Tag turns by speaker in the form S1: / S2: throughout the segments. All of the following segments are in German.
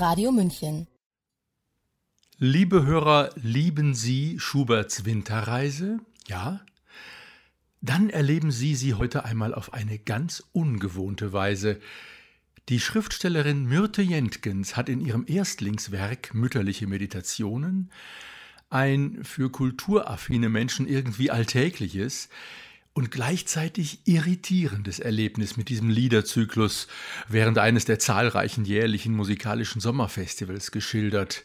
S1: Radio München.
S2: Liebe Hörer, lieben Sie Schuberts Winterreise? Ja? Dann erleben Sie sie heute einmal auf eine ganz ungewohnte Weise. Die Schriftstellerin Myrte Jentgens hat in ihrem Erstlingswerk Mütterliche Meditationen ein für kulturaffine Menschen irgendwie alltägliches, und gleichzeitig irritierendes Erlebnis mit diesem Liederzyklus während eines der zahlreichen jährlichen musikalischen Sommerfestivals geschildert.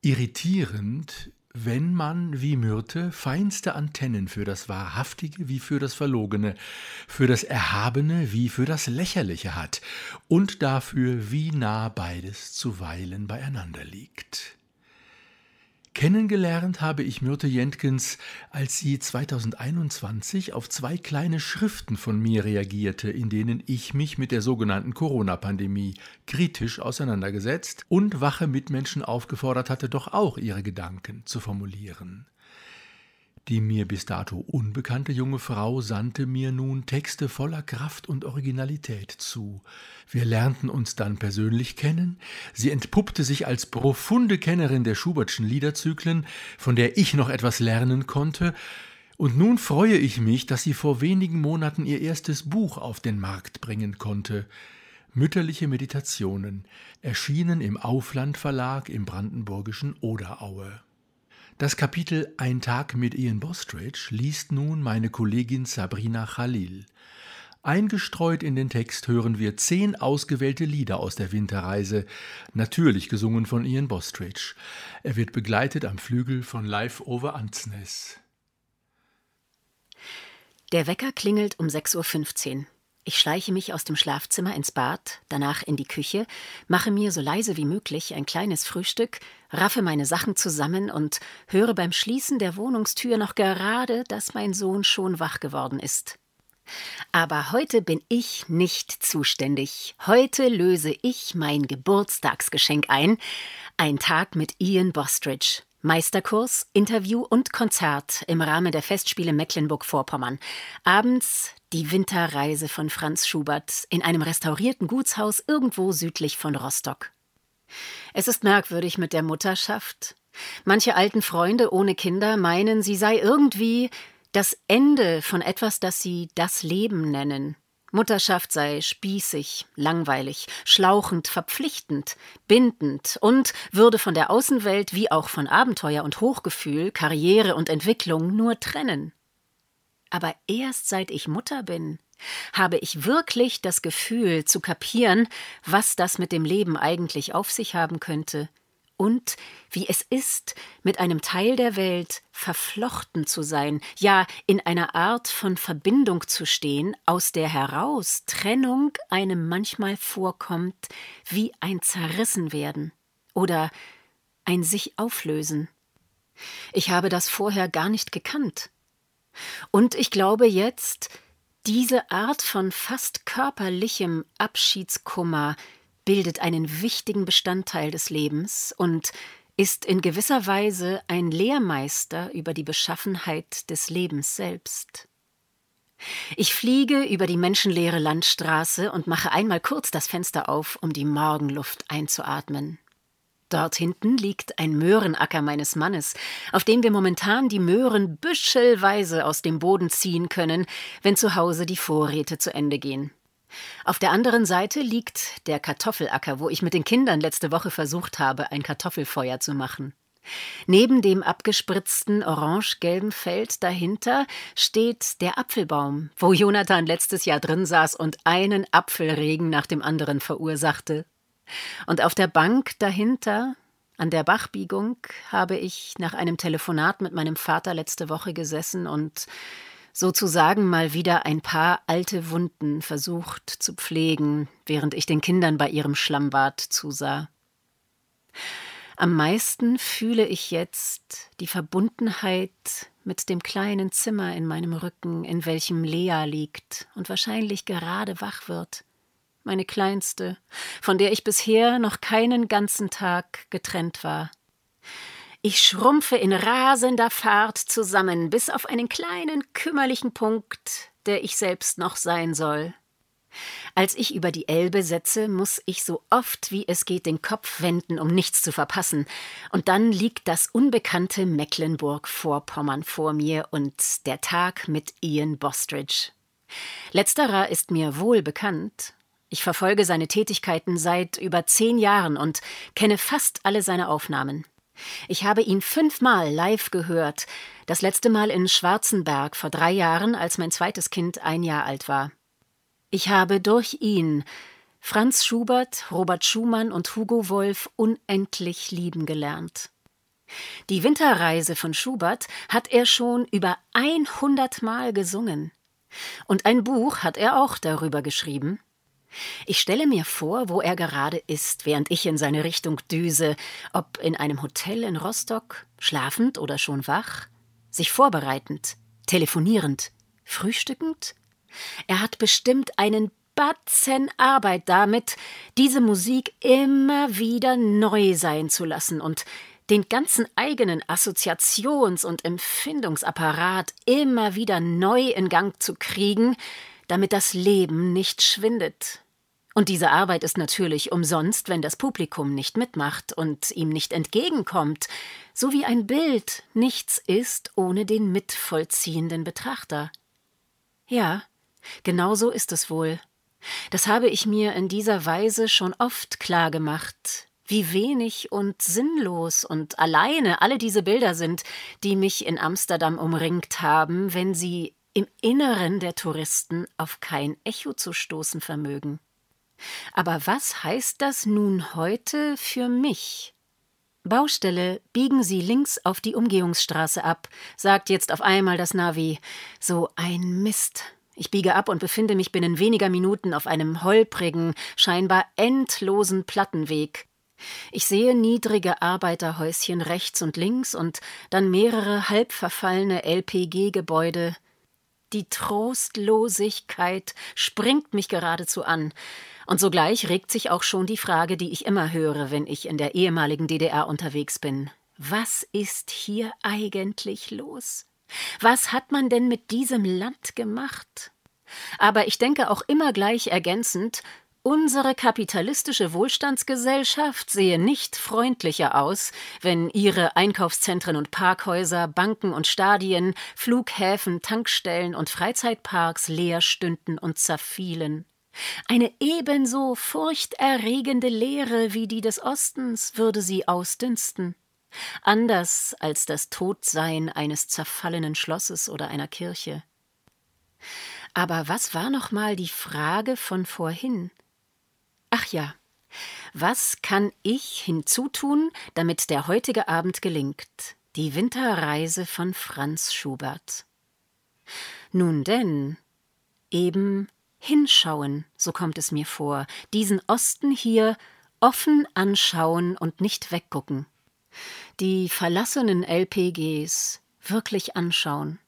S2: Irritierend, wenn man wie Myrte feinste Antennen für das Wahrhaftige wie für das Verlogene, für das Erhabene wie für das Lächerliche hat und dafür, wie nah beides zuweilen beieinander liegt. Kennengelernt habe ich Myrte Jentgens, als sie 2021 auf zwei kleine Schriften von mir reagierte, in denen ich mich mit der sogenannten Corona-Pandemie kritisch auseinandergesetzt und wache Mitmenschen aufgefordert hatte, doch auch ihre Gedanken zu formulieren. Die mir bis dato unbekannte junge Frau sandte mir nun Texte voller Kraft und Originalität zu. Wir lernten uns dann persönlich kennen, sie entpuppte sich als profunde Kennerin der Schubertschen Liederzyklen, von der ich noch etwas lernen konnte, und nun freue ich mich, dass sie vor wenigen Monaten ihr erstes Buch auf den Markt bringen konnte. Mütterliche Meditationen, erschienen im Aufland Verlag im brandenburgischen Oderaue. Das Kapitel Ein Tag mit Ian Bostridge liest nun meine Kollegin Sabrina Khalil. Eingestreut in den Text hören wir zehn ausgewählte Lieder aus der Winterreise, natürlich gesungen von Ian Bostridge. Er wird begleitet am Flügel von Live Over Ansnes.
S1: Der Wecker klingelt um 6.15 Uhr. Ich schleiche mich aus dem Schlafzimmer ins Bad, danach in die Küche, mache mir so leise wie möglich ein kleines Frühstück, raffe meine Sachen zusammen und höre beim Schließen der Wohnungstür noch gerade, dass mein Sohn schon wach geworden ist. Aber heute bin ich nicht zuständig. Heute löse ich mein Geburtstagsgeschenk ein. Ein Tag mit Ian Bostridge. Meisterkurs, Interview und Konzert im Rahmen der Festspiele Mecklenburg-Vorpommern. Abends die Winterreise von Franz Schubert in einem restaurierten Gutshaus irgendwo südlich von Rostock. Es ist merkwürdig mit der Mutterschaft. Manche alten Freunde ohne Kinder meinen, sie sei irgendwie das Ende von etwas, das sie das Leben nennen. Mutterschaft sei spießig, langweilig, schlauchend, verpflichtend, bindend und würde von der Außenwelt wie auch von Abenteuer und Hochgefühl, Karriere und Entwicklung nur trennen. Aber erst seit ich Mutter bin, habe ich wirklich das Gefühl zu kapieren, was das mit dem Leben eigentlich auf sich haben könnte, und wie es ist, mit einem Teil der Welt verflochten zu sein, ja in einer Art von Verbindung zu stehen, aus der heraus Trennung einem manchmal vorkommt wie ein Zerrissenwerden oder ein sich auflösen. Ich habe das vorher gar nicht gekannt. Und ich glaube jetzt, diese Art von fast körperlichem Abschiedskummer bildet einen wichtigen Bestandteil des Lebens und ist in gewisser Weise ein Lehrmeister über die Beschaffenheit des Lebens selbst. Ich fliege über die menschenleere Landstraße und mache einmal kurz das Fenster auf, um die Morgenluft einzuatmen. Dort hinten liegt ein Möhrenacker meines Mannes, auf dem wir momentan die Möhren büschelweise aus dem Boden ziehen können, wenn zu Hause die Vorräte zu Ende gehen. Auf der anderen Seite liegt der Kartoffelacker, wo ich mit den Kindern letzte Woche versucht habe, ein Kartoffelfeuer zu machen. Neben dem abgespritzten orange-gelben Feld dahinter steht der Apfelbaum, wo Jonathan letztes Jahr drin saß und einen Apfelregen nach dem anderen verursachte. Und auf der Bank dahinter An der Bachbiegung habe ich nach einem Telefonat mit meinem Vater letzte Woche gesessen und sozusagen mal wieder ein paar alte Wunden versucht zu pflegen, während ich den Kindern bei ihrem Schlammbad zusah. Am meisten fühle ich jetzt die Verbundenheit mit dem kleinen Zimmer in meinem Rücken, in welchem Lea liegt und wahrscheinlich gerade wach wird. Meine kleinste, von der ich bisher noch keinen ganzen Tag getrennt war. Ich schrumpfe in rasender Fahrt zusammen, bis auf einen kleinen, kümmerlichen Punkt, der ich selbst noch sein soll. Als ich über die Elbe setze, muss ich so oft wie es geht den Kopf wenden, um nichts zu verpassen. Und dann liegt das unbekannte Mecklenburg-Vorpommern vor mir und der Tag mit Ian Bostridge. Letzterer ist mir wohl bekannt. Ich verfolge seine Tätigkeiten seit über zehn Jahren und kenne fast alle seine Aufnahmen. Ich habe ihn fünfmal live gehört, das letzte Mal in Schwarzenberg vor drei Jahren, als mein zweites Kind ein Jahr alt war. Ich habe durch ihn Franz Schubert, Robert Schumann und Hugo Wolf unendlich lieben gelernt. Die Winterreise von Schubert hat er schon über 100 Mal gesungen. Und ein Buch hat er auch darüber geschrieben. Ich stelle mir vor, wo er gerade ist, während ich in seine Richtung düse, ob in einem Hotel in Rostock, schlafend oder schon wach, sich vorbereitend, telefonierend, frühstückend er hat bestimmt einen Batzen Arbeit damit, diese Musik immer wieder neu sein zu lassen und den ganzen eigenen Assoziations- und Empfindungsapparat immer wieder neu in Gang zu kriegen, damit das Leben nicht schwindet. Und diese Arbeit ist natürlich umsonst, wenn das Publikum nicht mitmacht und ihm nicht entgegenkommt, so wie ein Bild nichts ist ohne den mitvollziehenden Betrachter. Ja, Genau so ist es wohl. Das habe ich mir in dieser Weise schon oft klar gemacht, wie wenig und sinnlos und alleine alle diese Bilder sind, die mich in Amsterdam umringt haben, wenn sie im Inneren der Touristen auf kein Echo zu stoßen vermögen. Aber was heißt das nun heute für mich? Baustelle, biegen Sie links auf die Umgehungsstraße ab, sagt jetzt auf einmal das Navi. So ein Mist. Ich biege ab und befinde mich binnen weniger Minuten auf einem holprigen, scheinbar endlosen Plattenweg. Ich sehe niedrige Arbeiterhäuschen rechts und links und dann mehrere halb verfallene LPG-Gebäude. Die Trostlosigkeit springt mich geradezu an. Und sogleich regt sich auch schon die Frage, die ich immer höre, wenn ich in der ehemaligen DDR unterwegs bin. Was ist hier eigentlich los? Was hat man denn mit diesem Land gemacht? Aber ich denke auch immer gleich ergänzend, Unsere kapitalistische Wohlstandsgesellschaft sehe nicht freundlicher aus, wenn ihre Einkaufszentren und Parkhäuser, Banken und Stadien, Flughäfen, Tankstellen und Freizeitparks leer stünden und zerfielen. Eine ebenso furchterregende Leere wie die des Ostens würde sie ausdünsten anders als das Todsein eines zerfallenen Schlosses oder einer Kirche. Aber was war noch mal die Frage von vorhin? Ach ja, was kann ich hinzutun, damit der heutige Abend gelingt? Die Winterreise von Franz Schubert. Nun denn, eben hinschauen, so kommt es mir vor, diesen Osten hier offen anschauen und nicht weggucken. Die verlassenen LPGs wirklich anschauen,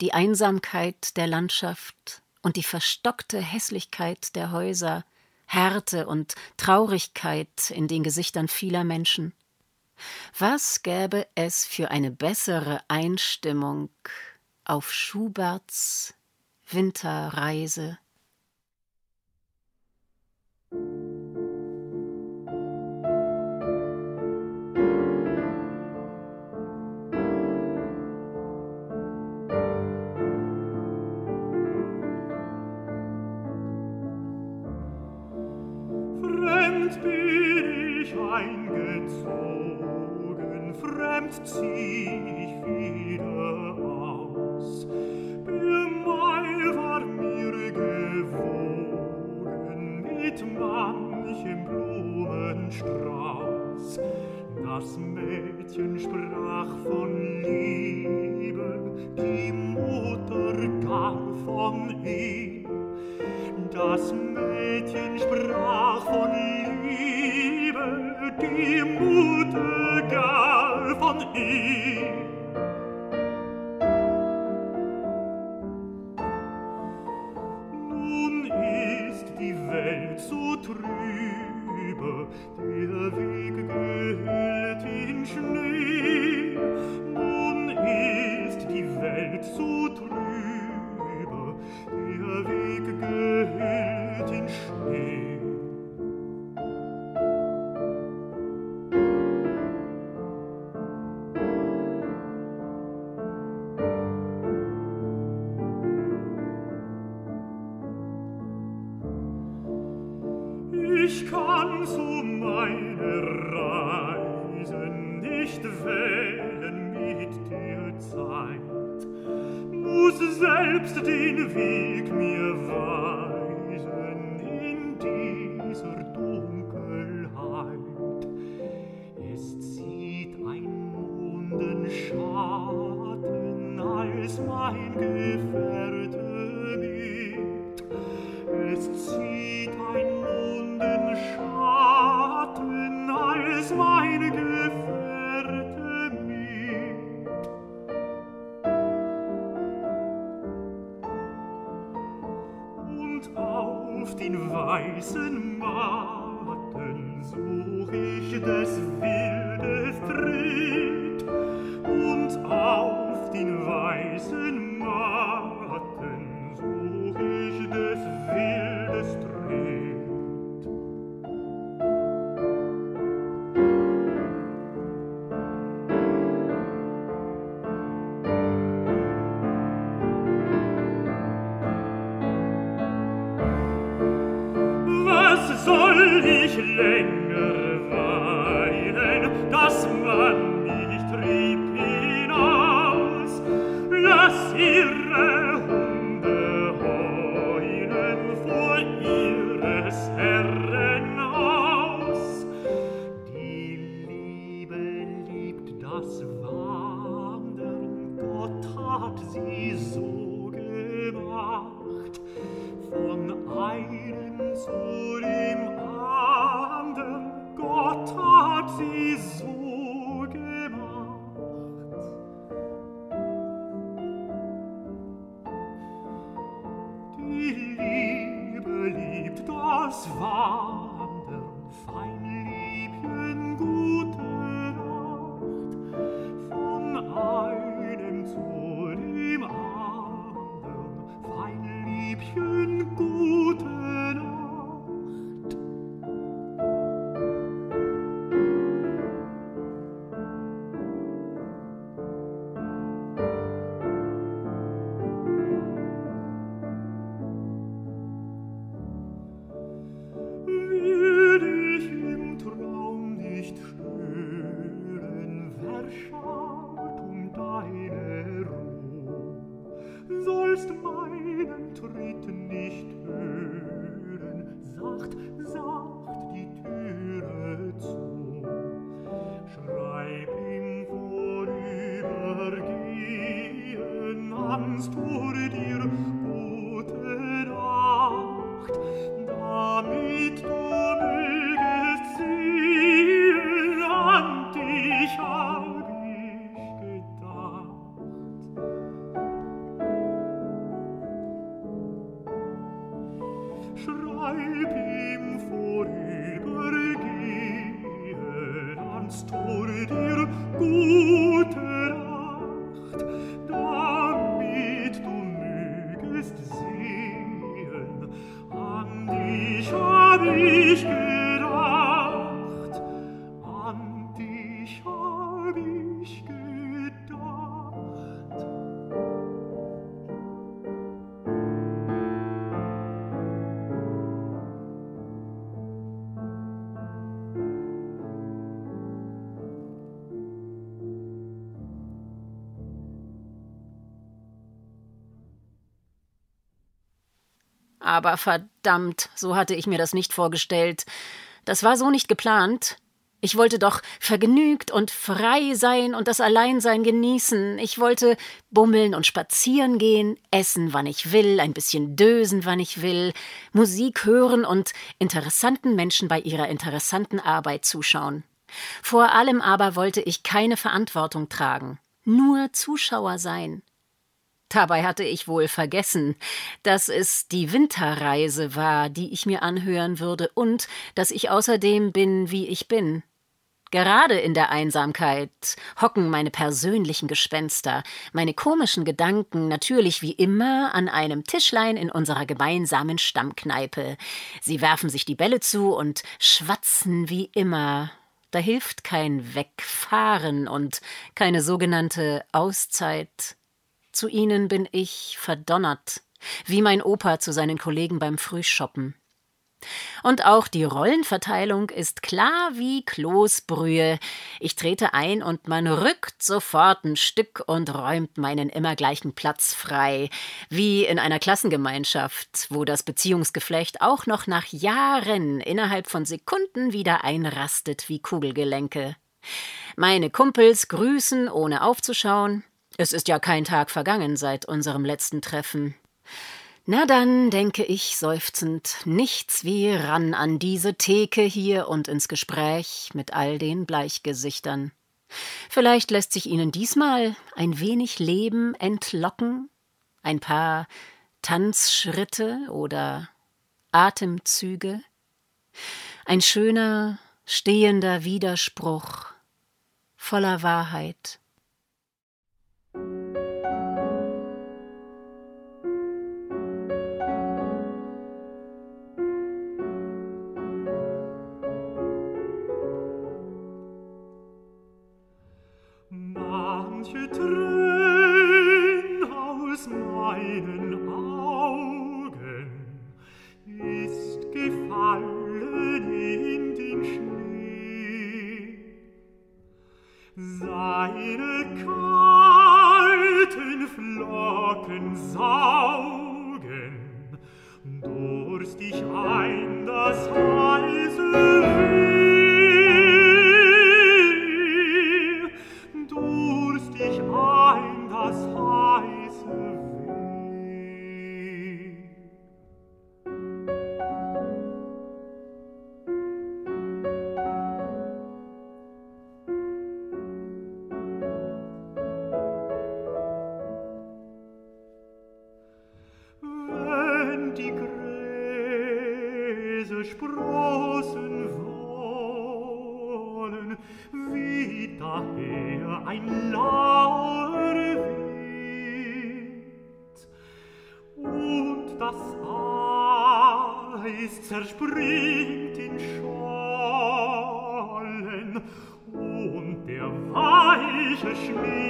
S1: die Einsamkeit der Landschaft und die verstockte Hässlichkeit der Häuser, Härte und Traurigkeit in den Gesichtern vieler Menschen. Was gäbe es für eine bessere Einstimmung auf Schuberts Winterreise? Aber verdammt, so hatte ich mir das nicht vorgestellt. Das war so nicht geplant.
S3: Ich wollte doch vergnügt und frei sein und das Alleinsein genießen. Ich wollte bummeln und spazieren gehen, essen, wann ich will, ein bisschen dösen, wann ich will, Musik hören und interessanten Menschen bei ihrer interessanten Arbeit zuschauen. Vor allem aber wollte ich keine Verantwortung tragen, nur Zuschauer sein. Dabei hatte ich wohl vergessen, dass es die Winterreise war, die ich mir anhören würde, und dass ich außerdem bin, wie ich bin. Gerade in der Einsamkeit hocken meine persönlichen Gespenster, meine komischen Gedanken natürlich wie immer an einem Tischlein in unserer gemeinsamen Stammkneipe. Sie werfen sich die Bälle zu und schwatzen wie immer. Da hilft kein Wegfahren und keine sogenannte Auszeit. Zu ihnen bin ich verdonnert, wie mein Opa zu seinen Kollegen beim Frühschoppen. Und auch die Rollenverteilung ist klar wie Kloßbrühe. Ich trete ein und man rückt sofort ein Stück und räumt meinen immer gleichen Platz frei, wie in einer Klassengemeinschaft, wo das Beziehungsgeflecht auch noch nach Jahren innerhalb von Sekunden wieder einrastet wie Kugelgelenke. Meine Kumpels grüßen, ohne aufzuschauen. Es ist ja kein Tag vergangen seit unserem letzten Treffen. Na dann, denke ich seufzend, nichts wie ran an diese Theke hier und ins Gespräch mit all den Bleichgesichtern. Vielleicht lässt sich Ihnen diesmal ein wenig Leben entlocken, ein paar Tanzschritte oder Atemzüge, ein schöner, stehender Widerspruch voller Wahrheit. gesprossen wollen, wie daher ein lauer Wind. Und das Eis zerspringt in Schollen, und der weiche Schnee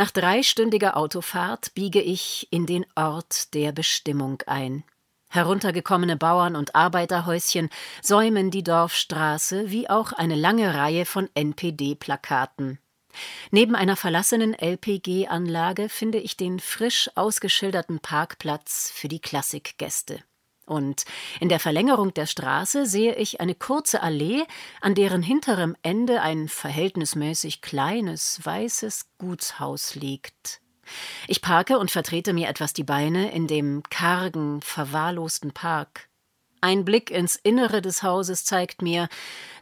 S1: Nach dreistündiger Autofahrt biege ich in den Ort der Bestimmung ein. Heruntergekommene Bauern und Arbeiterhäuschen säumen die Dorfstraße, wie auch eine lange Reihe von NPD-Plakaten. Neben einer verlassenen LPG-Anlage finde ich den frisch ausgeschilderten Parkplatz für die Klassikgäste. Und in der Verlängerung der Straße sehe ich eine kurze Allee, an deren hinterem Ende ein verhältnismäßig kleines, weißes Gutshaus liegt. Ich parke und vertrete mir etwas die Beine in dem kargen, verwahrlosten Park. Ein Blick ins Innere des Hauses zeigt mir,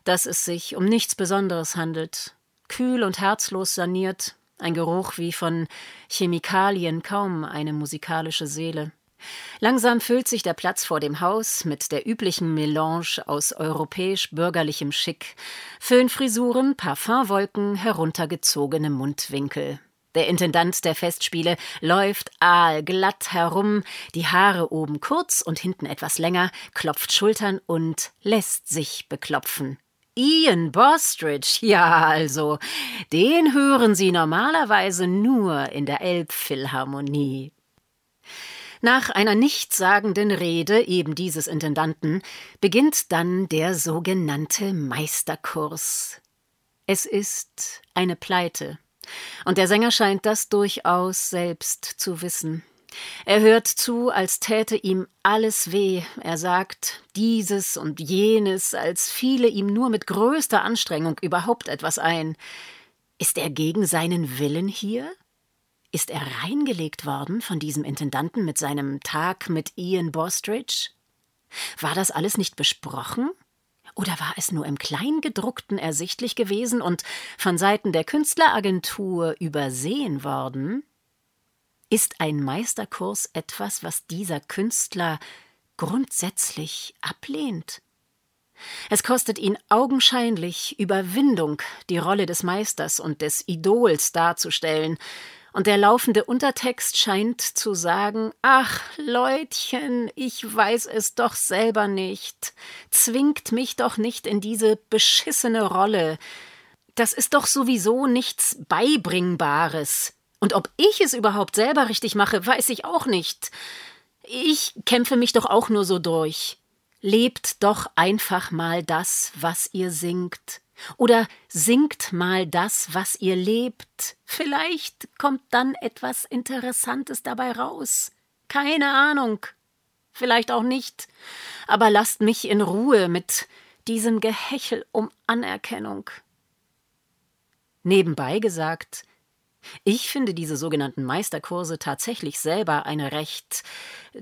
S1: dass es sich um nichts Besonderes handelt. Kühl und herzlos saniert, ein Geruch wie von Chemikalien, kaum eine musikalische Seele. Langsam füllt sich der Platz vor dem Haus mit der üblichen Melange aus europäisch-bürgerlichem Schick, Föhnfrisuren, Parfumwolken, heruntergezogene Mundwinkel. Der Intendant der Festspiele läuft aalglatt herum, die Haare oben kurz und hinten etwas länger, klopft Schultern und lässt sich beklopfen. Ian Bostridge, ja also, den hören Sie normalerweise nur in der Elbphilharmonie. Nach einer nichtssagenden Rede eben dieses Intendanten beginnt dann der sogenannte Meisterkurs. Es ist eine Pleite, und der Sänger scheint das durchaus selbst zu wissen. Er hört zu, als täte ihm alles weh. Er sagt dieses und jenes, als fiele ihm nur mit größter Anstrengung überhaupt etwas ein. Ist er gegen seinen Willen hier? Ist er reingelegt worden von diesem Intendanten mit seinem Tag mit Ian Bostridge? War das alles nicht besprochen? Oder war es nur im Kleingedruckten ersichtlich gewesen und von Seiten der Künstleragentur übersehen worden? Ist ein Meisterkurs etwas, was dieser Künstler grundsätzlich ablehnt? Es kostet ihn augenscheinlich Überwindung, die Rolle des Meisters und des Idols darzustellen, und der laufende Untertext scheint zu sagen Ach, Leutchen, ich weiß es doch selber nicht. Zwingt mich doch nicht in diese beschissene Rolle. Das ist doch sowieso nichts Beibringbares. Und ob ich es überhaupt selber richtig mache, weiß ich auch nicht. Ich kämpfe mich doch auch nur so durch. Lebt doch einfach mal das, was ihr singt. Oder singt mal das, was ihr lebt. Vielleicht kommt dann etwas Interessantes dabei raus. Keine Ahnung. Vielleicht auch nicht. Aber lasst mich in Ruhe mit diesem Gehechel um Anerkennung. Nebenbei gesagt, ich finde diese sogenannten Meisterkurse tatsächlich selber eine recht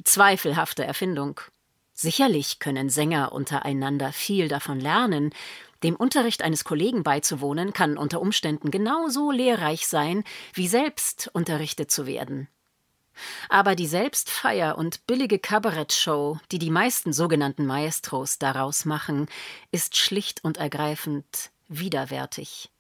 S1: zweifelhafte Erfindung. Sicherlich können Sänger untereinander viel davon lernen, dem Unterricht eines Kollegen beizuwohnen kann unter Umständen genauso lehrreich sein, wie selbst unterrichtet zu werden. Aber die Selbstfeier und billige Kabarettshow, die die meisten sogenannten Maestros daraus machen, ist schlicht und ergreifend widerwärtig.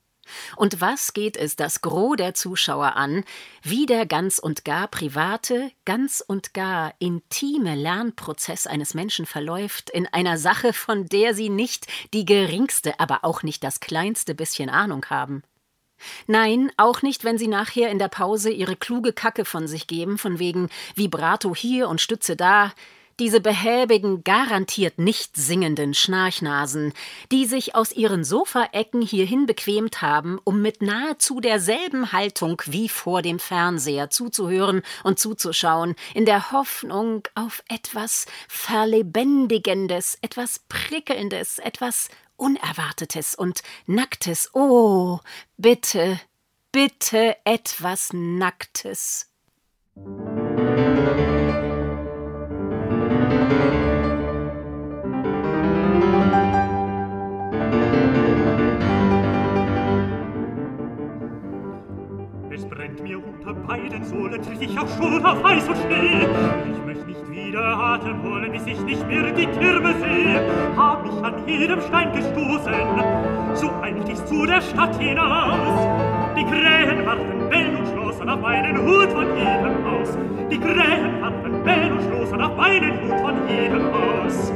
S1: Und was geht es das Gros der Zuschauer an, wie der ganz und gar private, ganz und gar intime Lernprozess eines Menschen verläuft in einer Sache, von der sie nicht die geringste, aber auch nicht das kleinste bisschen Ahnung haben? Nein, auch nicht, wenn sie nachher in der Pause ihre kluge Kacke von sich geben, von wegen Vibrato hier und Stütze da, diese behäbigen, garantiert nicht singenden Schnarchnasen, die sich aus ihren Sofaecken hierhin bequemt haben, um mit nahezu derselben Haltung wie vor dem Fernseher zuzuhören und zuzuschauen, in der Hoffnung auf etwas Verlebendigendes, etwas Prickelndes, etwas Unerwartetes und Nacktes. Oh, bitte, bitte etwas Nacktes.
S3: Es brennt mir unter beiden Sohlen, tritt ich auf Schulter, weiß und schnell. Ich möchte nicht wieder Atem holen, bis ich nicht mehr die Kirme sehe, hab mich an jedem Stein gestoßen, so eilt ich zu der Stadt hinaus. Die Krähen warfen Bell und schlossen auf meinen Hut von jedem Haus. Die Krähen warfen Bell und schlossen auf meinen Hut von jedem Haus.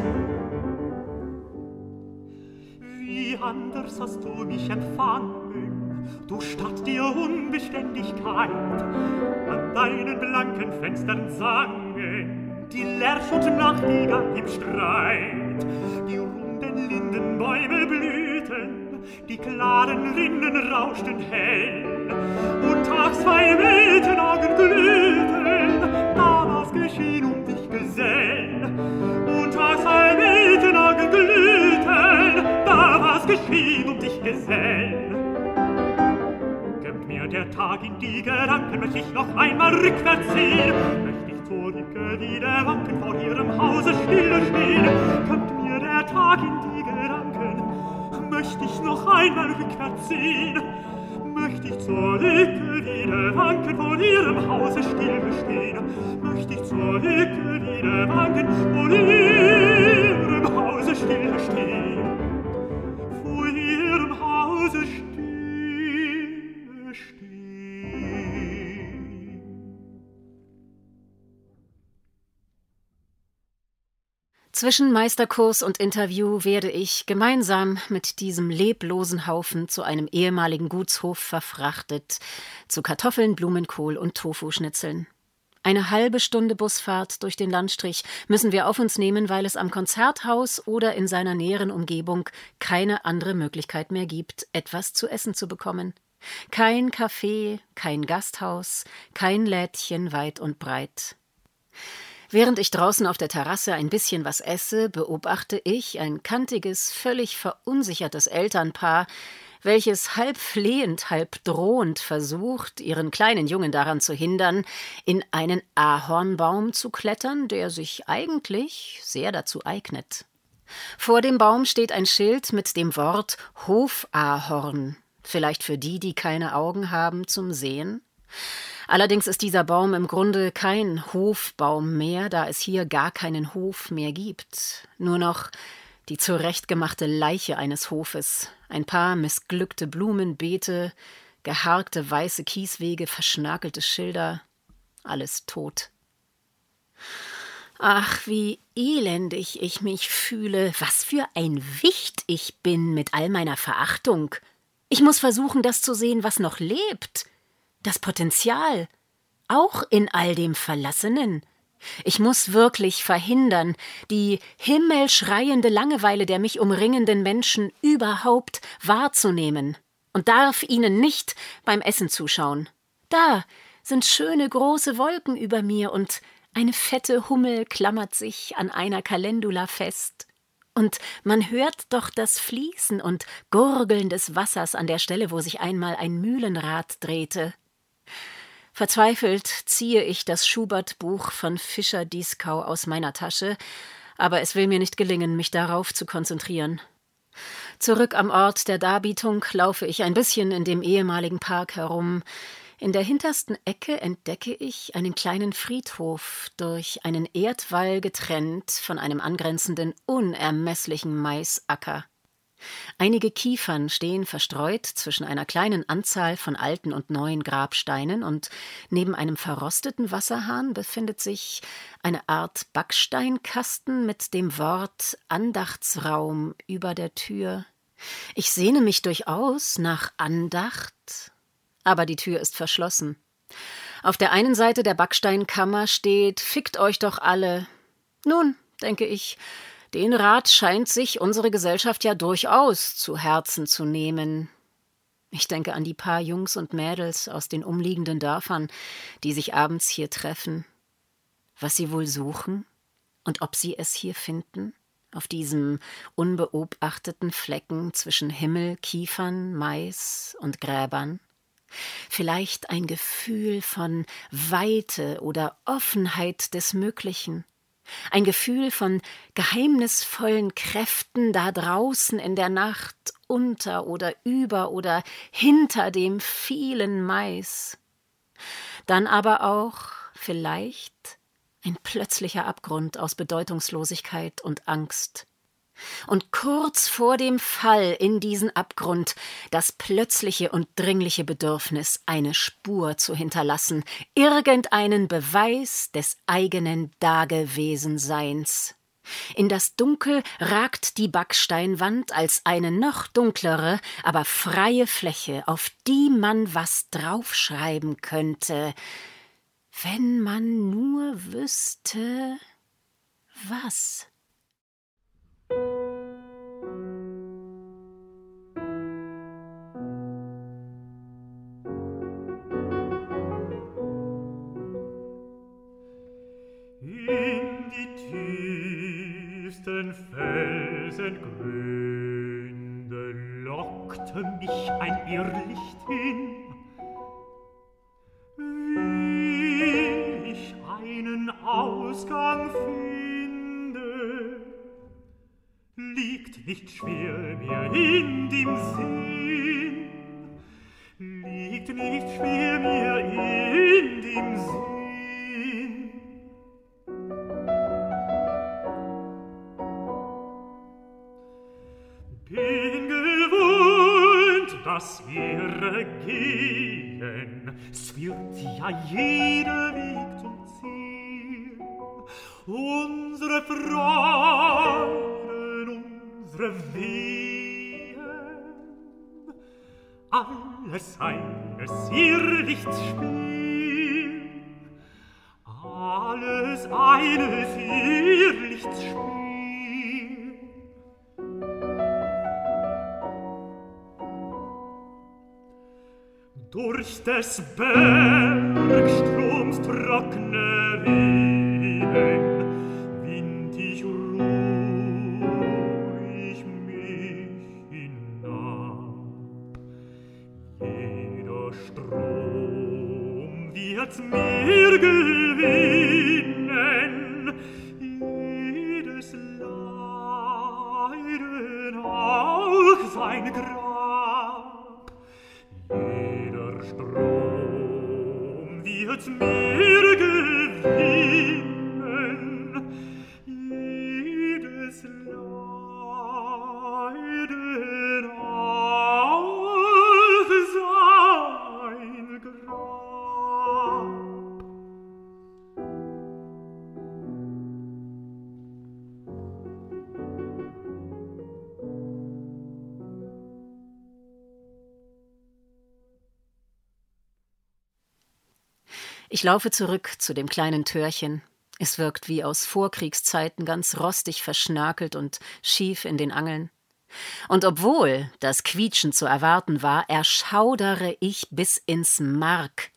S3: Wie anders hast du mich empfangen, du Stadt der Unbeständigkeit. An deinen blanken Fenstern sangen die Lerch und Nachtigall im Streit. Die runden Lindenbäume blühten, die klaren Rinnen rauschten hell, und Tag in die Gedanken möcht ich noch einmal rückwärts sehen. Möchte ich zurücke wieder wanken, vor ihrem Hause stille stehen. Kommt mir der Tag in die Gedanken, möchte ich noch einmal rückwärts sehen. Möchte ich zur zurücke wieder wanken, vor ihrem Hause stille stehen. Möchte ich zur Lücke wieder wanken, vor ihrem
S1: Zwischen Meisterkurs und Interview werde ich gemeinsam mit diesem leblosen Haufen zu einem ehemaligen Gutshof verfrachtet, zu Kartoffeln, Blumenkohl und Tofu-Schnitzeln. Eine halbe Stunde Busfahrt durch den Landstrich müssen wir auf uns nehmen, weil es am Konzerthaus oder in seiner näheren Umgebung keine andere Möglichkeit mehr gibt, etwas zu essen zu bekommen. Kein Café, kein Gasthaus, kein Lädchen weit und breit. Während ich draußen auf der Terrasse ein bisschen was esse, beobachte ich ein kantiges, völlig verunsichertes Elternpaar, welches halb flehend, halb drohend versucht, ihren kleinen Jungen daran zu hindern, in einen Ahornbaum zu klettern, der sich eigentlich sehr dazu eignet. Vor dem Baum steht ein Schild mit dem Wort Hofahorn, vielleicht für die, die keine Augen haben zum Sehen. Allerdings ist dieser Baum im Grunde kein Hofbaum mehr, da es hier gar keinen Hof mehr gibt. Nur noch die zurechtgemachte Leiche eines Hofes, ein paar missglückte Blumenbeete, geharkte weiße Kieswege, verschnakelte Schilder, alles tot. Ach, wie elendig ich mich fühle, was für ein Wicht ich bin mit all meiner Verachtung. Ich muss versuchen, das zu sehen, was noch lebt das Potenzial, auch in all dem Verlassenen. Ich muss wirklich verhindern, die himmelschreiende Langeweile der mich umringenden Menschen überhaupt wahrzunehmen und darf ihnen nicht beim Essen zuschauen. Da sind schöne große Wolken über mir und eine fette Hummel klammert sich an einer Kalendula fest. Und man hört doch das Fließen und Gurgeln des Wassers an der Stelle, wo sich einmal ein Mühlenrad drehte. Verzweifelt ziehe ich das Schubert-Buch von Fischer Dieskau aus meiner Tasche, aber es will mir nicht gelingen, mich darauf zu konzentrieren. Zurück am Ort der Darbietung laufe ich ein bisschen in dem ehemaligen Park herum. In der hintersten Ecke entdecke ich einen kleinen Friedhof, durch einen Erdwall getrennt von einem angrenzenden unermesslichen Maisacker. Einige Kiefern stehen verstreut zwischen einer kleinen Anzahl von alten und neuen Grabsteinen, und neben einem verrosteten Wasserhahn befindet sich eine Art Backsteinkasten mit dem Wort Andachtsraum über der Tür. Ich sehne mich durchaus nach Andacht, aber die Tür ist verschlossen. Auf der einen Seite der Backsteinkammer steht Fickt euch doch alle. Nun, denke ich, den Rat scheint sich unsere Gesellschaft ja durchaus zu Herzen zu nehmen. Ich denke an die paar Jungs und Mädels aus den umliegenden Dörfern, die sich abends hier treffen. Was sie wohl suchen und ob sie es hier finden, auf diesem unbeobachteten Flecken zwischen Himmel, Kiefern, Mais und Gräbern. Vielleicht ein Gefühl von Weite oder Offenheit des Möglichen, ein Gefühl von geheimnisvollen Kräften da draußen in der Nacht unter oder über oder hinter dem vielen Mais. Dann aber auch vielleicht Ein plötzlicher Abgrund aus Bedeutungslosigkeit und Angst. Und kurz vor dem Fall in diesen Abgrund das plötzliche und dringliche Bedürfnis, eine Spur zu hinterlassen, irgendeinen Beweis des eigenen Dagewesenseins. In das Dunkel ragt die Backsteinwand als eine noch dunklere, aber freie Fläche, auf die man was draufschreiben könnte, wenn man nur wüsste, was.
S3: tiefsten Felsengründe lockte mich ein Irrlicht hin. nicht schwer mir in dem Sinn. Liegt nicht schwer mir in dem Sinn. dass wir gehen, es wird ja je es eines Irrlichtspiel. Alles eines Irrlichtspiel. Durch des Bergstroms trockne Wind
S1: Ich laufe zurück zu dem kleinen Türchen. Es wirkt wie aus Vorkriegszeiten ganz rostig verschnörkelt und schief in den Angeln. Und obwohl das Quietschen zu erwarten war, erschaudere ich bis ins Mark.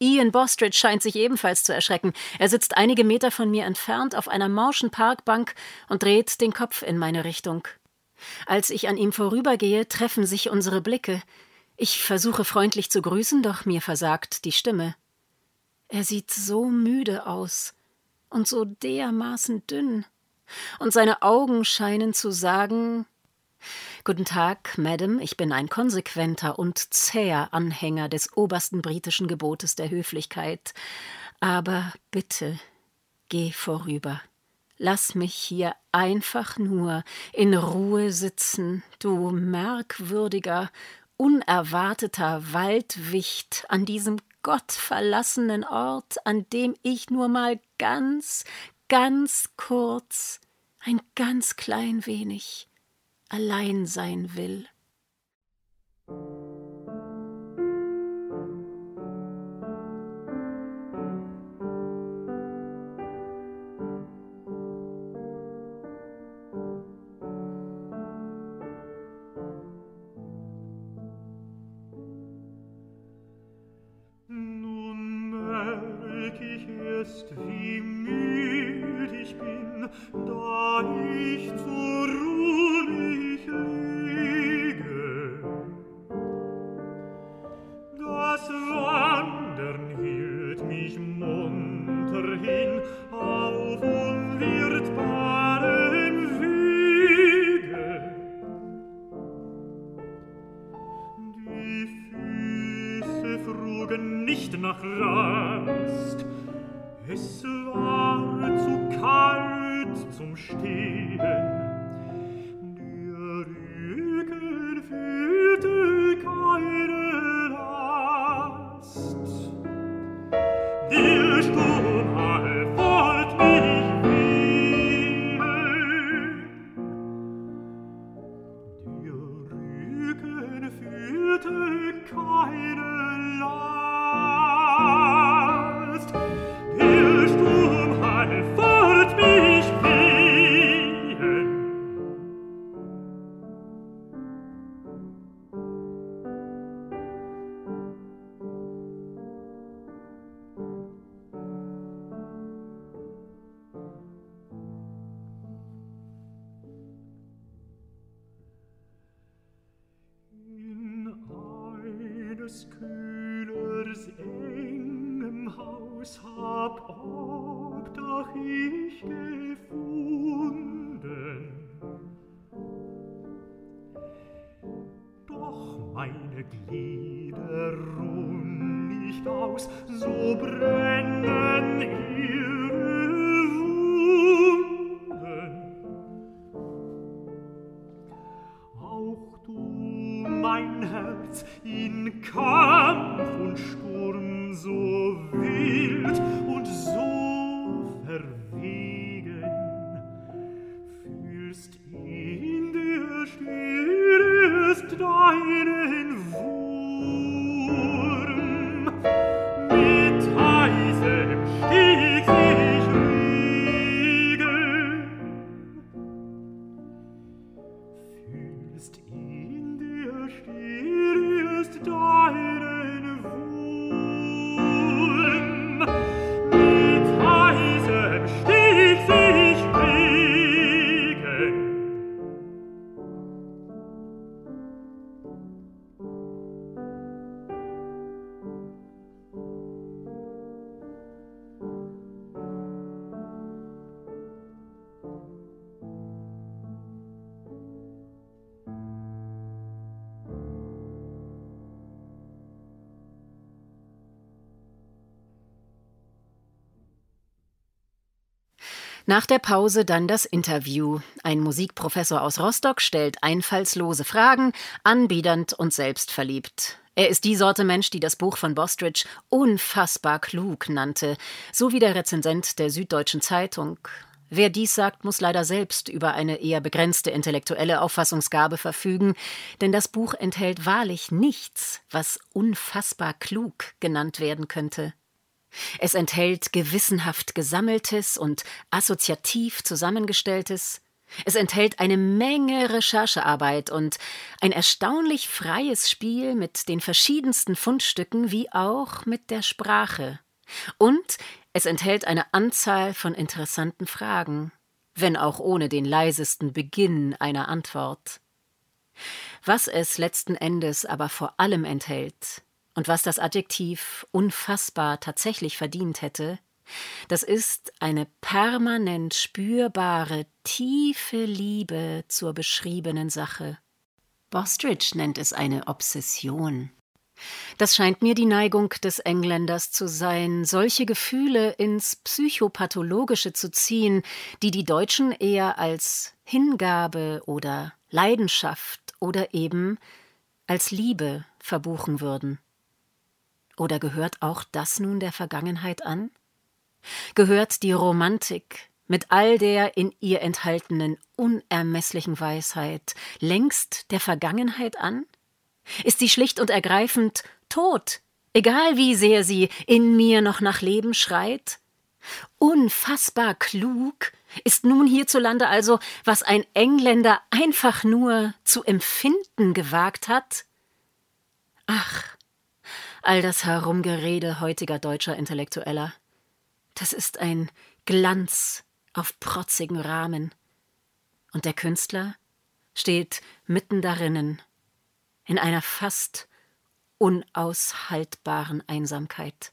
S1: Ian Bostridge scheint sich ebenfalls zu erschrecken. Er sitzt einige Meter von mir entfernt auf einer morschen Parkbank und dreht den Kopf in meine Richtung. Als ich an ihm vorübergehe, treffen sich unsere Blicke. Ich versuche freundlich zu grüßen, doch mir versagt die Stimme. Er sieht so müde aus und so dermaßen dünn, und seine Augen scheinen zu sagen Guten Tag, Madame, ich bin ein konsequenter und zäher Anhänger des obersten britischen Gebotes der Höflichkeit, aber bitte geh vorüber. Lass mich hier einfach nur in Ruhe sitzen, du merkwürdiger, unerwarteter Waldwicht an diesem gottverlassenen Ort, an dem ich nur mal ganz, ganz kurz, ein ganz klein wenig allein sein will.
S3: gliederung nicht aus, so brennt
S1: Nach der Pause dann das Interview. Ein Musikprofessor aus Rostock stellt einfallslose Fragen, anbiedernd und selbstverliebt. Er ist die Sorte Mensch, die das Buch von Bostridge unfassbar klug nannte, so wie der Rezensent der Süddeutschen Zeitung. Wer dies sagt, muss leider selbst über eine eher begrenzte intellektuelle Auffassungsgabe verfügen, denn das Buch enthält wahrlich nichts, was unfassbar klug genannt werden könnte. Es enthält gewissenhaft gesammeltes und assoziativ zusammengestelltes. Es enthält eine Menge Recherchearbeit und ein erstaunlich freies Spiel mit den verschiedensten Fundstücken wie auch mit der Sprache. Und es enthält eine Anzahl von interessanten Fragen, wenn auch ohne den leisesten Beginn einer Antwort. Was es letzten Endes aber vor allem enthält, und was das Adjektiv unfassbar tatsächlich verdient hätte, das ist eine permanent spürbare, tiefe Liebe zur beschriebenen Sache. Bostridge nennt es eine Obsession. Das scheint mir die Neigung des Engländers zu sein, solche Gefühle ins Psychopathologische zu ziehen, die die Deutschen eher als Hingabe oder Leidenschaft oder eben als Liebe verbuchen würden. Oder gehört auch das nun der Vergangenheit an? Gehört die Romantik mit all der in ihr enthaltenen unermesslichen Weisheit längst der Vergangenheit an? Ist sie schlicht und ergreifend tot, egal wie sehr sie in mir noch nach Leben schreit? Unfassbar klug ist nun hierzulande also, was ein Engländer einfach nur zu empfinden gewagt hat? Ach, all das Herumgerede heutiger deutscher Intellektueller. Das ist ein Glanz auf protzigen Rahmen. Und der Künstler steht mitten darinnen, in einer fast unaushaltbaren Einsamkeit.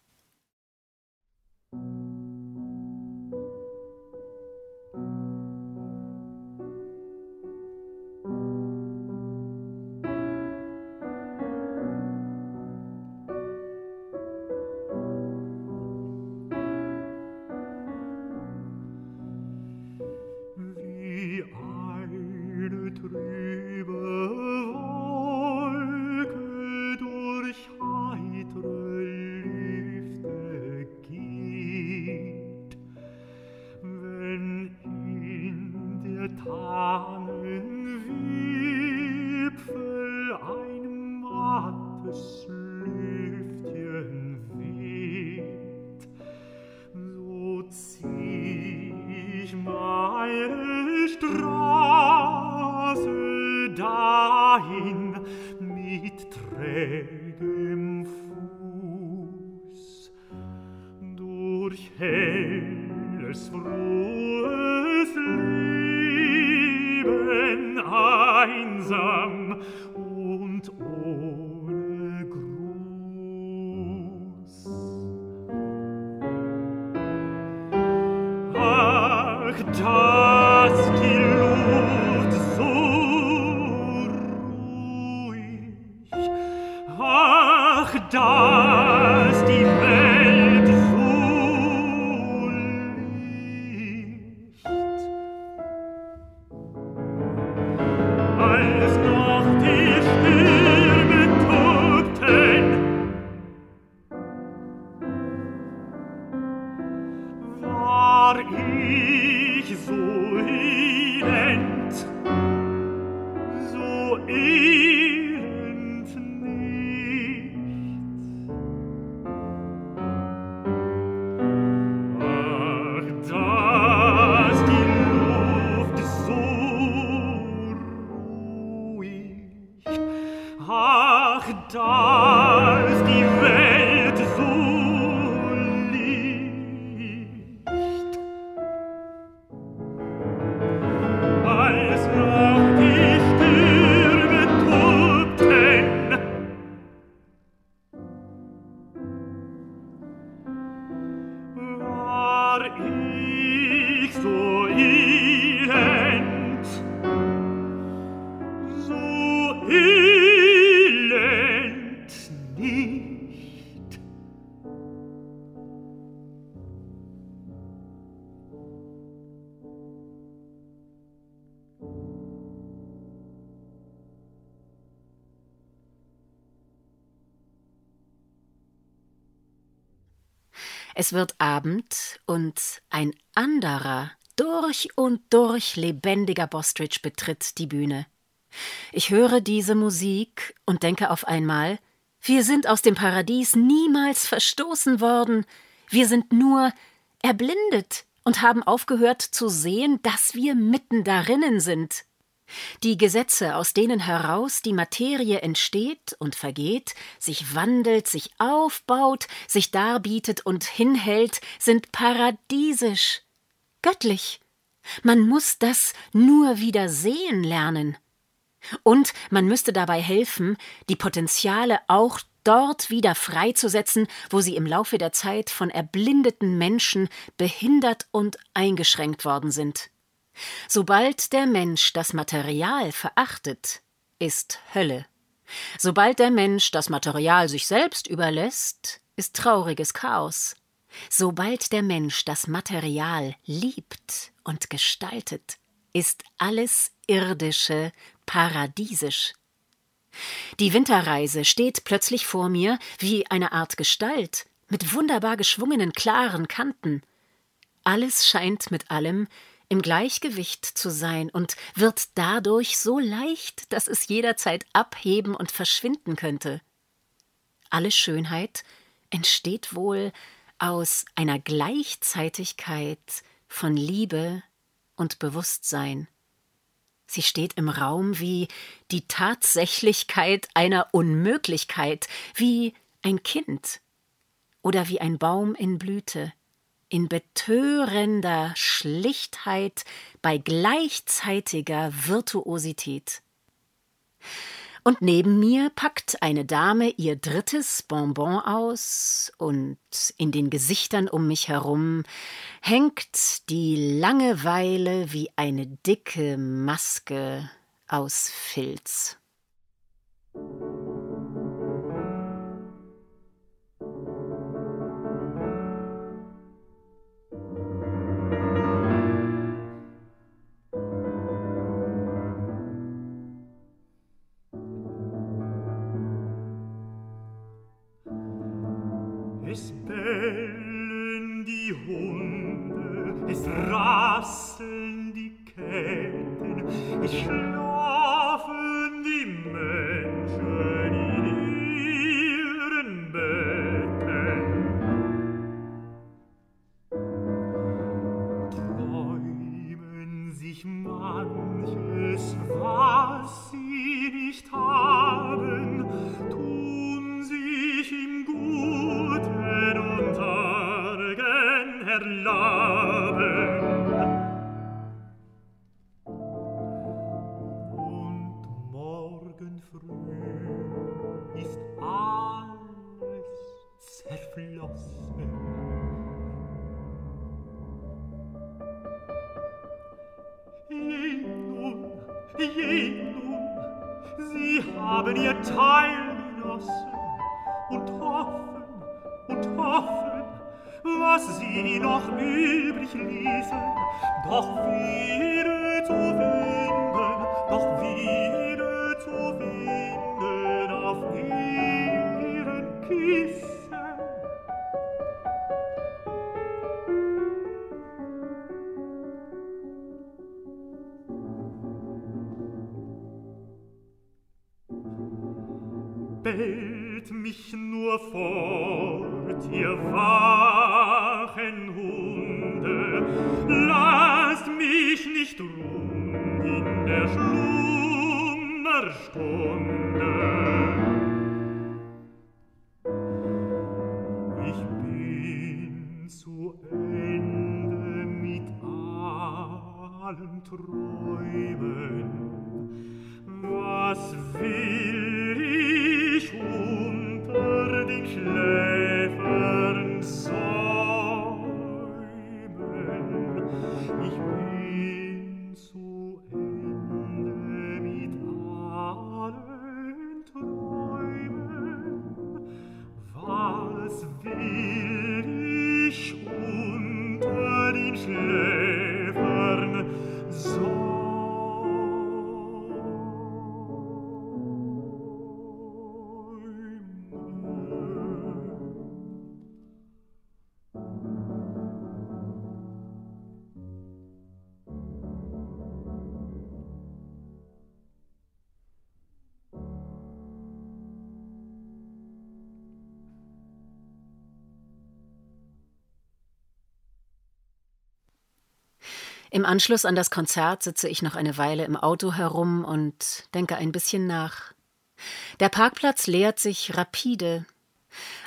S1: Es wird Abend und ein anderer, durch und durch lebendiger Bostridge betritt die Bühne. Ich höre diese Musik und denke auf einmal, wir sind aus dem Paradies niemals verstoßen worden, wir sind nur erblindet und haben aufgehört zu sehen, dass wir mitten darinnen sind. Die Gesetze, aus denen heraus die Materie entsteht und vergeht, sich wandelt, sich aufbaut, sich darbietet und hinhält, sind paradiesisch, göttlich. Man muss das nur wieder sehen lernen. Und man müsste dabei helfen, die Potenziale auch dort wieder freizusetzen, wo sie im Laufe der Zeit von erblindeten Menschen behindert und eingeschränkt worden sind. Sobald der Mensch das Material verachtet, ist Hölle. Sobald der Mensch das Material sich selbst überlässt, ist trauriges Chaos. Sobald der Mensch das Material liebt und gestaltet, ist alles Irdische paradiesisch. Die Winterreise steht plötzlich vor mir wie eine Art Gestalt, mit wunderbar geschwungenen, klaren Kanten. Alles scheint mit allem im Gleichgewicht zu sein und wird dadurch so leicht, dass es jederzeit abheben und verschwinden könnte. Alle Schönheit entsteht wohl aus einer Gleichzeitigkeit von Liebe und Bewusstsein. Sie steht im Raum wie die Tatsächlichkeit einer Unmöglichkeit, wie ein Kind oder wie ein Baum in Blüte in betörender Schlichtheit bei gleichzeitiger Virtuosität. Und neben mir packt eine Dame ihr drittes Bonbon aus, und in den Gesichtern um mich herum hängt die Langeweile wie eine dicke Maske aus Filz.
S3: rasseln die Ketten, ich schlafen die Menschen in ihren Betten. Träumen sich manches, was sie nicht haben, tun sich im Guten und Argen erlauben,
S1: Im Anschluss an das Konzert sitze ich noch eine Weile im Auto herum und denke ein bisschen nach. Der Parkplatz leert sich rapide.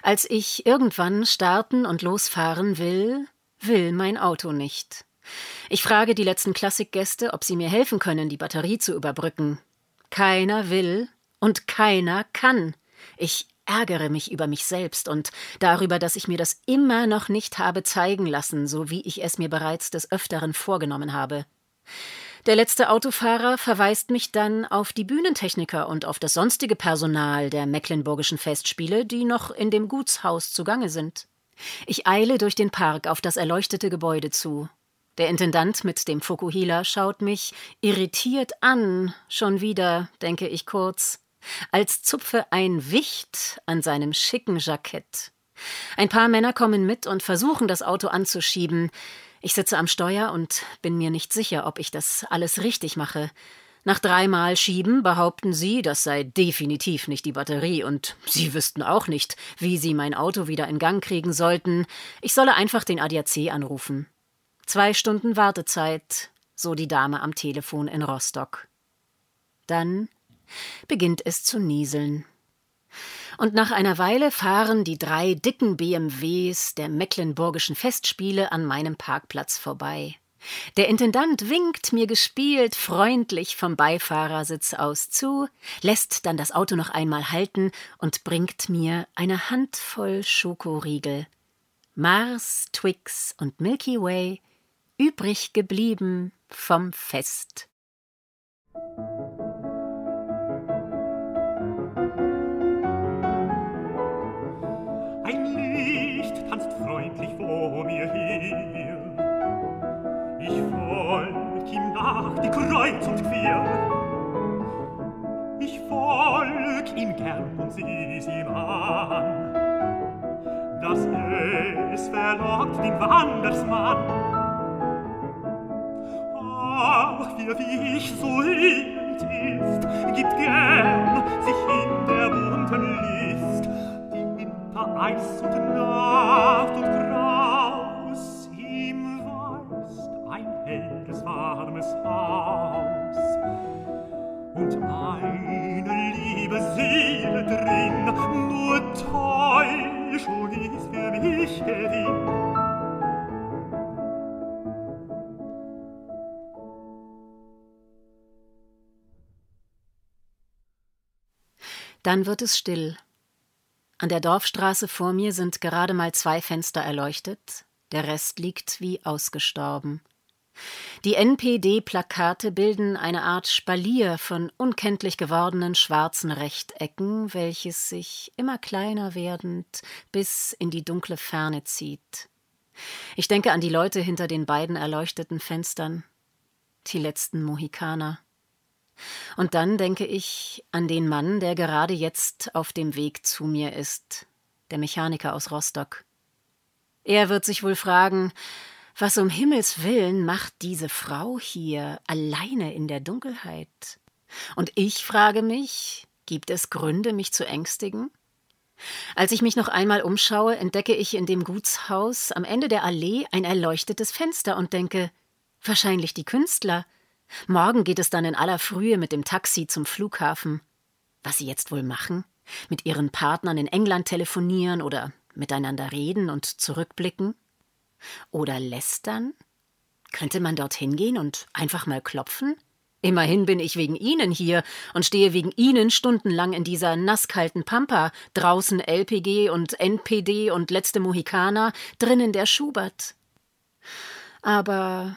S1: Als ich irgendwann starten und losfahren will, will mein Auto nicht. Ich frage die letzten Klassikgäste, ob sie mir helfen können, die Batterie zu überbrücken. Keiner will und keiner kann. Ich ärgere mich über mich selbst und darüber, dass ich mir das immer noch nicht habe zeigen lassen, so wie ich es mir bereits des Öfteren vorgenommen habe. Der letzte Autofahrer verweist mich dann auf die Bühnentechniker und auf das sonstige Personal der Mecklenburgischen Festspiele, die noch in dem Gutshaus zugange sind. Ich eile durch den Park auf das erleuchtete Gebäude zu. Der Intendant mit dem Fokuhila schaut mich irritiert an. Schon wieder, denke ich kurz, als zupfe ein Wicht an seinem schicken Jackett. Ein paar Männer kommen mit und versuchen, das Auto anzuschieben. Ich sitze am Steuer und bin mir nicht sicher, ob ich das alles richtig mache. Nach dreimal Schieben behaupten sie, das sei definitiv nicht die Batterie, und sie wüssten auch nicht, wie sie mein Auto wieder in Gang kriegen sollten. Ich solle einfach den ADAC anrufen. Zwei Stunden Wartezeit, so die Dame am Telefon in Rostock. Dann beginnt es zu nieseln. Und nach einer Weile fahren die drei dicken BMWs der Mecklenburgischen Festspiele an meinem Parkplatz vorbei. Der Intendant winkt mir gespielt freundlich vom Beifahrersitz aus zu, lässt dann das Auto noch einmal halten und bringt mir eine Handvoll Schokoriegel. Mars, Twix und Milky Way, übrig geblieben vom Fest.
S3: mir hier. Ich folg ihm nach die Kreuz und Quer. Ich folg ihm gern und sieh's ihm an, dass es verlockt den Wandersmann. Ach, wie ich so hild ist, gibt gern sich in der bunten List, die hinter Eis und Nacht und Kraft warmes Haus. Und eine liebe Seele drin, nur Täuschung ist für mich Gewinn.
S1: Dann wird es still. An der Dorfstraße vor mir sind gerade mal zwei Fenster erleuchtet, der Rest liegt wie ausgestorben. Die NPD-Plakate bilden eine Art Spalier von unkenntlich gewordenen schwarzen Rechtecken, welches sich immer kleiner werdend bis in die dunkle Ferne zieht. Ich denke an die Leute hinter den beiden erleuchteten Fenstern, die letzten Mohikaner. Und dann denke ich an den Mann, der gerade jetzt auf dem Weg zu mir ist, der Mechaniker aus Rostock. Er wird sich wohl fragen, was um Himmels willen macht diese Frau hier alleine in der Dunkelheit? Und ich frage mich, gibt es Gründe, mich zu ängstigen? Als ich mich noch einmal umschaue, entdecke ich in dem Gutshaus am Ende der Allee ein erleuchtetes Fenster und denke, wahrscheinlich die Künstler. Morgen geht es dann in aller Frühe mit dem Taxi zum Flughafen. Was sie jetzt wohl machen? Mit ihren Partnern in England telefonieren oder miteinander reden und zurückblicken? Oder lästern? Könnte man dorthin gehen und einfach mal klopfen? Immerhin bin ich wegen Ihnen hier und stehe wegen Ihnen stundenlang in dieser nasskalten Pampa, draußen LPG und NPD und letzte Mohikaner, drinnen der Schubert. Aber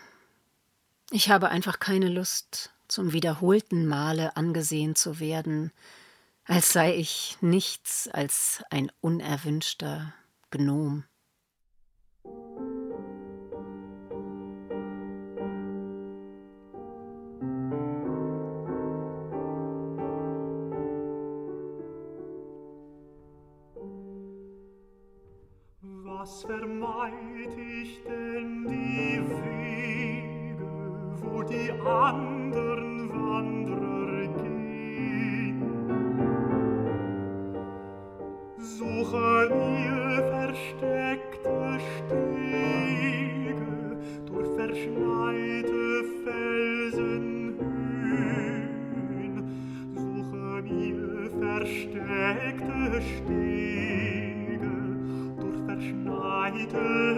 S1: ich habe einfach keine Lust, zum wiederholten Male angesehen zu werden, als sei ich nichts als ein unerwünschter Gnom.
S3: andern Wanderer gehen. Suche ihr versteckte Stege durch verschneite Felsenhöhen. Suche ihr versteckte Stege durch verschneite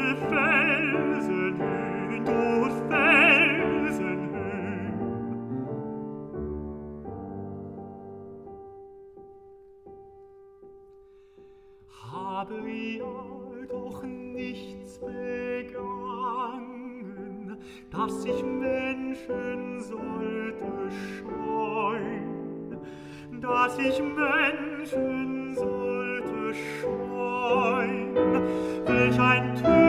S3: menschen sollte scheuen, welch ein Tür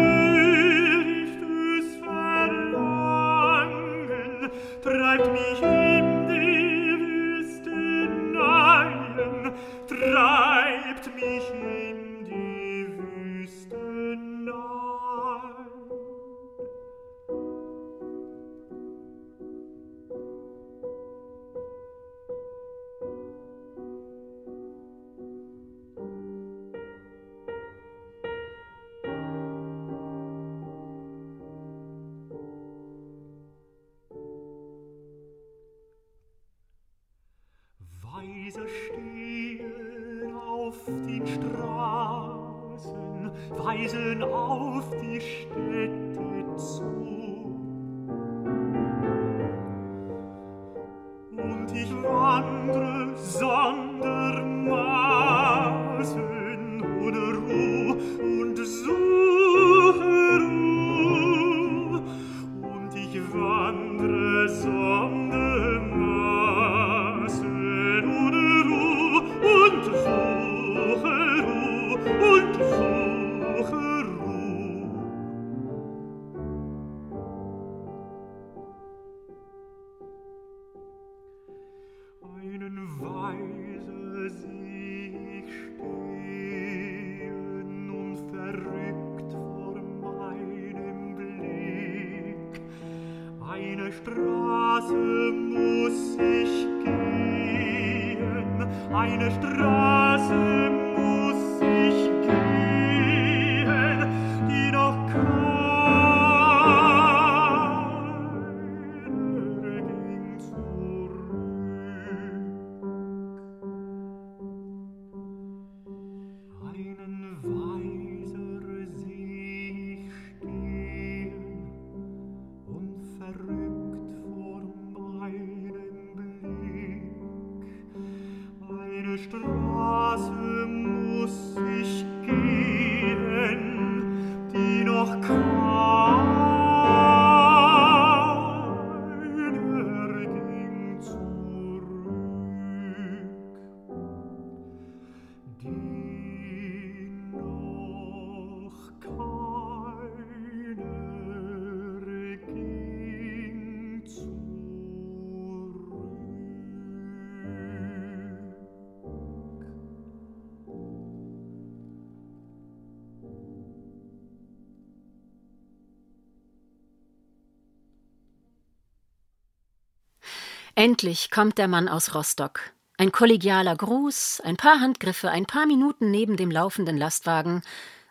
S1: Endlich kommt der Mann aus Rostock. Ein kollegialer Gruß, ein paar Handgriffe, ein paar Minuten neben dem laufenden Lastwagen,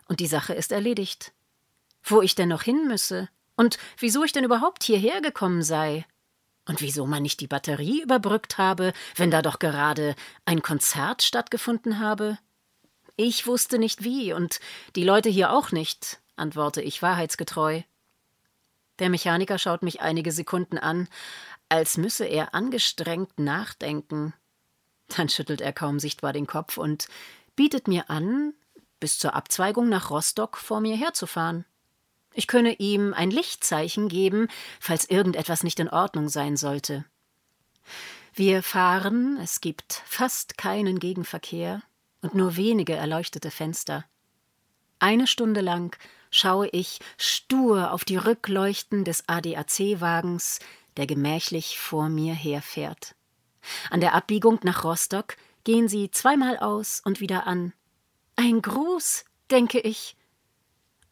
S1: und die Sache ist erledigt. Wo ich denn noch hin müsse? Und wieso ich denn überhaupt hierher gekommen sei? Und wieso man nicht die Batterie überbrückt habe, wenn da doch gerade ein Konzert stattgefunden habe? Ich wusste nicht wie, und die Leute hier auch nicht, antworte ich wahrheitsgetreu. Der Mechaniker schaut mich einige Sekunden an, als müsse er angestrengt nachdenken. Dann schüttelt er kaum sichtbar den Kopf und bietet mir an, bis zur Abzweigung nach Rostock vor mir herzufahren. Ich könne ihm ein Lichtzeichen geben, falls irgendetwas nicht in Ordnung sein sollte. Wir fahren, es gibt fast keinen Gegenverkehr und nur wenige erleuchtete Fenster. Eine Stunde lang schaue ich stur auf die Rückleuchten des ADAC-Wagens, der gemächlich vor mir herfährt. An der Abbiegung nach Rostock gehen sie zweimal aus und wieder an. Ein Gruß, denke ich,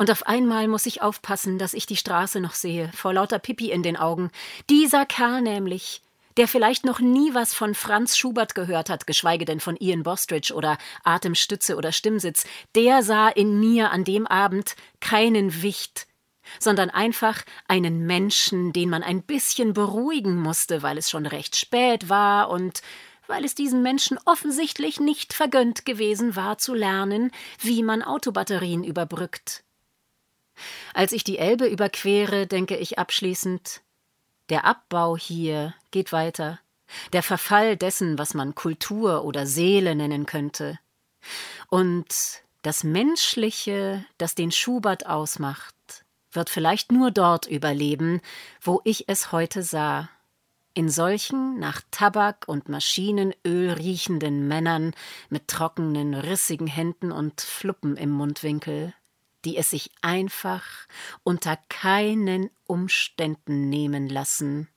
S1: und auf einmal muss ich aufpassen, dass ich die Straße noch sehe, vor lauter Pipi in den Augen. Dieser Kerl nämlich, der vielleicht noch nie was von Franz Schubert gehört hat, geschweige denn von Ian Bostridge oder Atemstütze oder Stimmsitz, der sah in mir an dem Abend keinen Wicht, sondern einfach einen Menschen, den man ein bisschen beruhigen musste, weil es schon recht spät war und weil es diesen Menschen offensichtlich nicht vergönnt gewesen war zu lernen, wie man Autobatterien überbrückt. Als ich die Elbe überquere, denke ich abschließend Der Abbau hier geht weiter, der Verfall dessen, was man Kultur oder Seele nennen könnte. Und das Menschliche, das den Schubert ausmacht, wird vielleicht nur dort überleben, wo ich es heute sah, in solchen nach Tabak und Maschinenöl riechenden Männern mit trockenen, rissigen Händen und Fluppen im Mundwinkel die es sich einfach unter keinen Umständen nehmen lassen,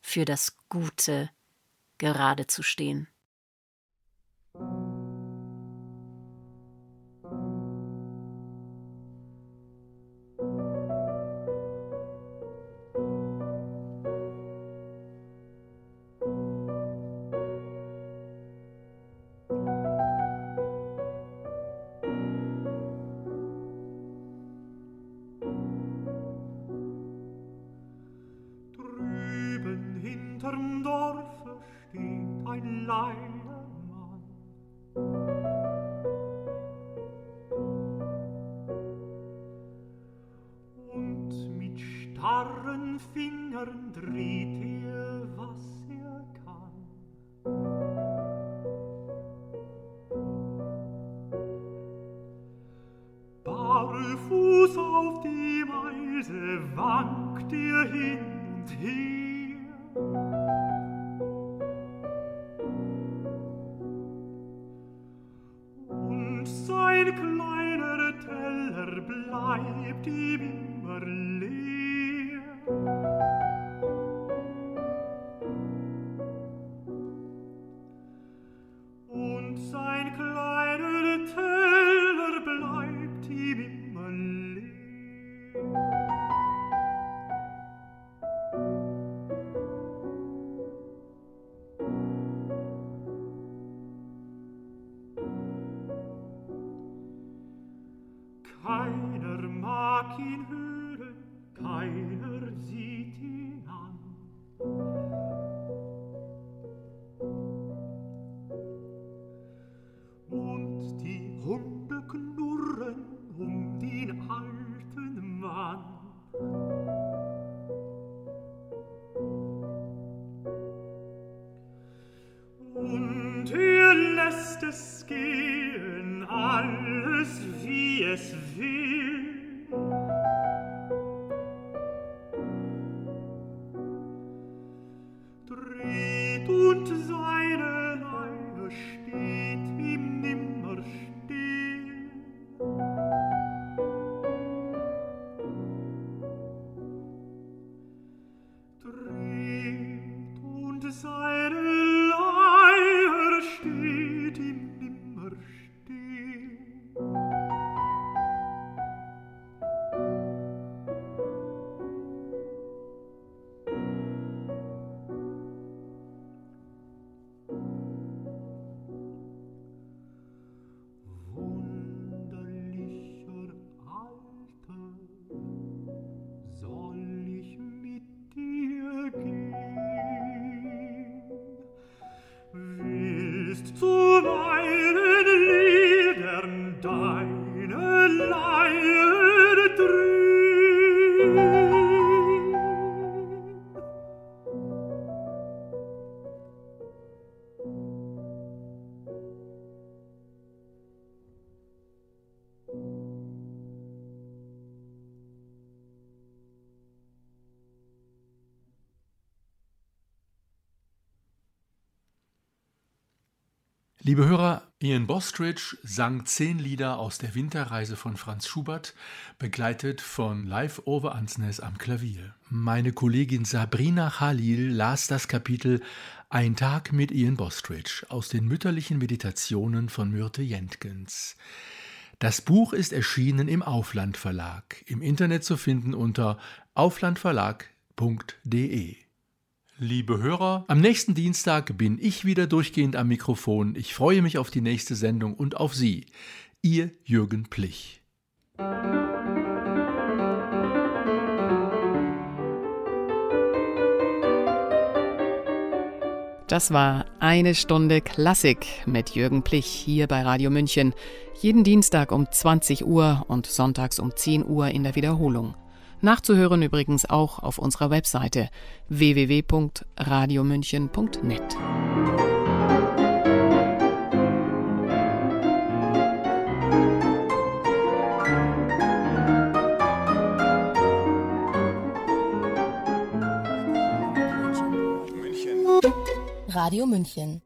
S1: für das Gute gerade zu stehen.
S3: wankt ihr hin und her,
S2: Liebe Hörer, Ian Bostridge sang zehn Lieder aus der Winterreise von Franz Schubert, begleitet von Live Over Ansnes am Klavier. Meine Kollegin Sabrina Khalil las das Kapitel Ein Tag mit Ian Bostridge aus den mütterlichen Meditationen von Myrte Jentgens. Das Buch ist erschienen im Aufland Verlag, im Internet zu finden unter auflandverlag.de. Liebe Hörer, am nächsten Dienstag bin ich wieder durchgehend am Mikrofon. Ich freue mich auf die nächste Sendung und auf Sie. Ihr Jürgen Plich.
S4: Das war eine Stunde Klassik mit Jürgen Plich hier bei Radio München. Jeden Dienstag um 20 Uhr und sonntags um 10 Uhr in der Wiederholung. Nachzuhören übrigens auch auf unserer Webseite www.radiomünchen.net.
S5: Radio München